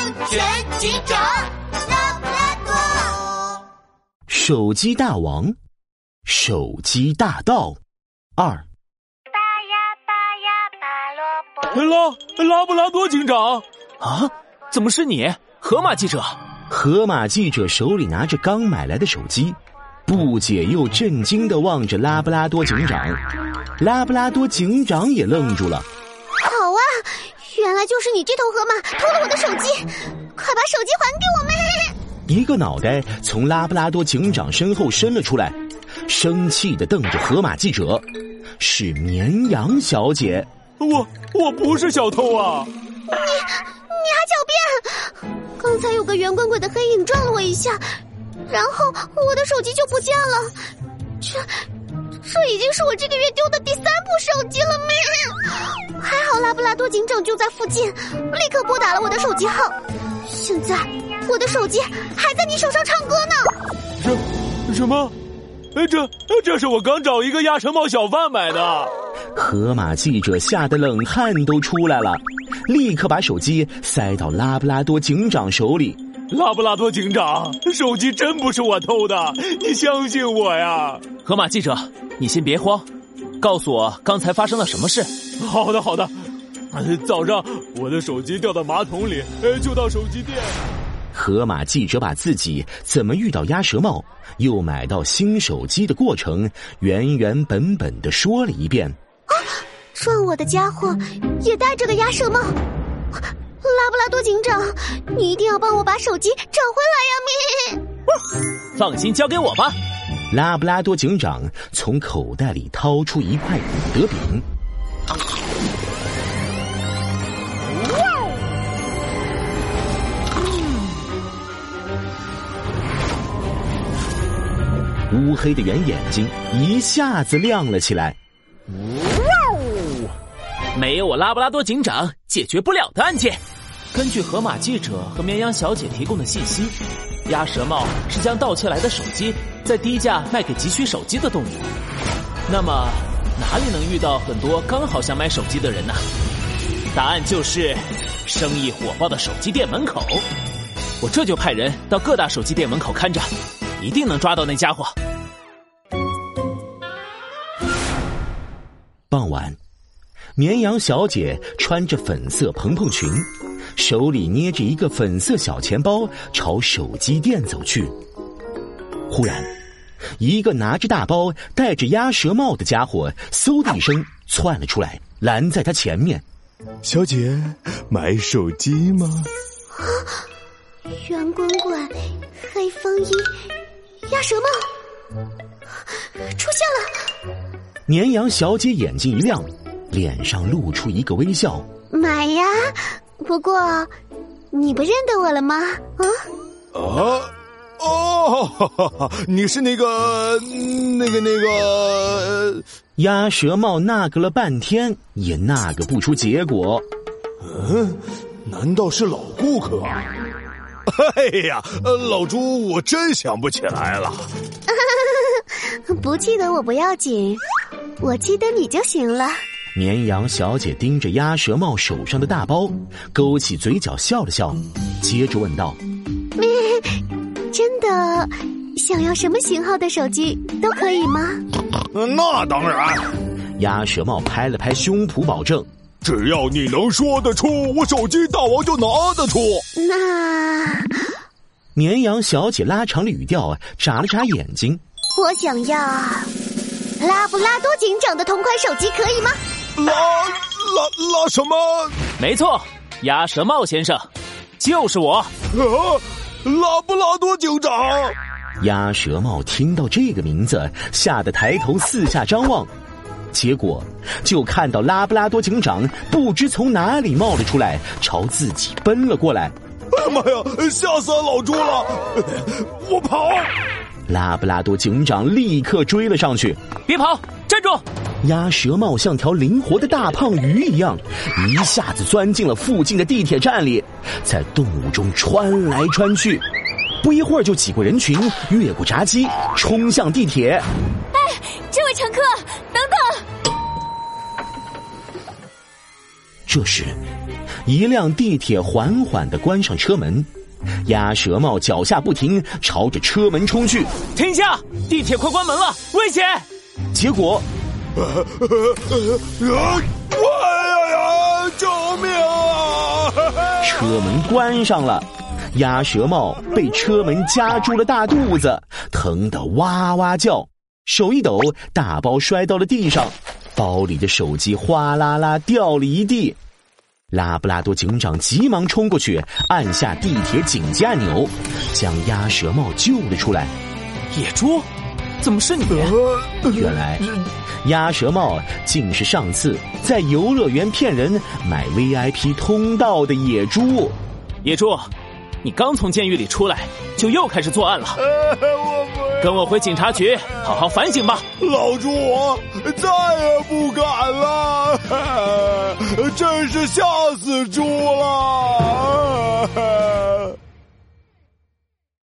安全警长拉布拉多。手机大王，手机大盗二。拔呀拔呀拔萝卜。拉拉布拉多警长，啊，怎么是你？河马记者，河马记者手里拿着刚买来的手机，不解又震惊的望着拉布拉多警长。拉布拉多警长也愣住了。原来就是你这头河马偷了我的手机，快把手机还给我们！一个脑袋从拉布拉多警长身后伸了出来，生气的瞪着河马记者。是绵羊小姐，我我不是小偷啊！你你还狡辩！刚才有个圆滚滚的黑影撞了我一下，然后我的手机就不见了。这这已经是我这个月丢的第三部手机了咩？还好拉布拉多警长就在附近，立刻拨打了我的手机号。现在我的手机还在你手上唱歌呢。什什么？哎，这这是我刚找一个鸭舌帽小贩买的。河马记者吓得冷汗都出来了，立刻把手机塞到拉布拉多警长手里。拉布拉多警长，手机真不是我偷的，你相信我呀！河马记者，你先别慌，告诉我刚才发生了什么事。好的，好的。早上我的手机掉到马桶里，就到手机店。河马记者把自己怎么遇到鸭舌帽，又买到新手机的过程原原本本的说了一遍。啊，撞我的家伙也戴着个鸭舌帽。拉布拉多警长，你一定要帮我把手机找回来呀！咪，放心，交给我吧。拉布拉多警长从口袋里掏出一块古德饼。乌黑的圆眼睛一下子亮了起来。哇哦！没有我拉布拉多警长解决不了的案件。根据河马记者和绵羊小姐提供的信息，鸭舌帽是将盗窃来的手机在低价卖给急需手机的动物。那么，哪里能遇到很多刚好想买手机的人呢？答案就是生意火爆的手机店门口。我这就派人到各大手机店门口看着，一定能抓到那家伙。傍晚，绵羊小姐穿着粉色蓬蓬裙，手里捏着一个粉色小钱包，朝手机店走去。忽然，一个拿着大包、戴着鸭舌帽的家伙嗖的一声窜了出来，拦在她前面。小姐，买手机吗？啊！圆滚滚，黑风衣，鸭舌帽，出现了！绵羊小姐眼睛一亮，脸上露出一个微笑。买呀！不过，你不认得我了吗？啊？啊？哦，哈哈你是那个、那个、那个……鸭舌帽那个了半天，也那个不出结果。嗯，难道是老顾客？哎呀，老朱，我真想不起来了。不记得我不要紧，我记得你就行了。绵羊小姐盯着鸭舌帽手上的大包，勾起嘴角笑了笑，接着问道：“ 真的想要什么型号的手机都可以吗？”那当然。鸭舌帽拍了拍胸脯，保证：“只要你能说得出，我手机大王就拿得出。”那绵羊小姐拉长了语调，眨了眨眼睛。我想要拉布拉多警长的同款手机，可以吗？拉拉拉什么？没错，鸭舌帽先生，就是我。啊，拉布拉多警长！鸭舌帽听到这个名字，吓得抬头四下张望，结果就看到拉布拉多警长不知从哪里冒了出来，朝自己奔了过来。哎呀妈呀！吓死俺老朱了！我跑！拉布拉多警长立刻追了上去。别跑，站住！鸭舌帽像条灵活的大胖鱼一样，一下子钻进了附近的地铁站里，在动物中穿来穿去。不一会儿就挤过人群，越过闸机，冲向地铁。哎，这位乘客，等等！这时，一辆地铁缓缓的关上车门，鸭舌帽脚下不停，朝着车门冲去。停下！地铁快关门了，危险！结果，啊！哎呀！救命啊！车门关上了，鸭舌帽被车门夹住了大肚子，疼得哇哇叫，手一抖，大包摔到了地上，包里的手机哗啦啦掉了一地。拉布拉多警长急忙冲过去，按下地铁紧急按钮，将鸭舌帽救了出来。野猪，怎么是你？原来，鸭舌帽竟是上次在游乐园骗人买 VIP 通道的野猪。野猪，你刚从监狱里出来，就又开始作案了。跟我回警察局，好好反省吧。老猪，我再也不敢了，真是吓死猪了。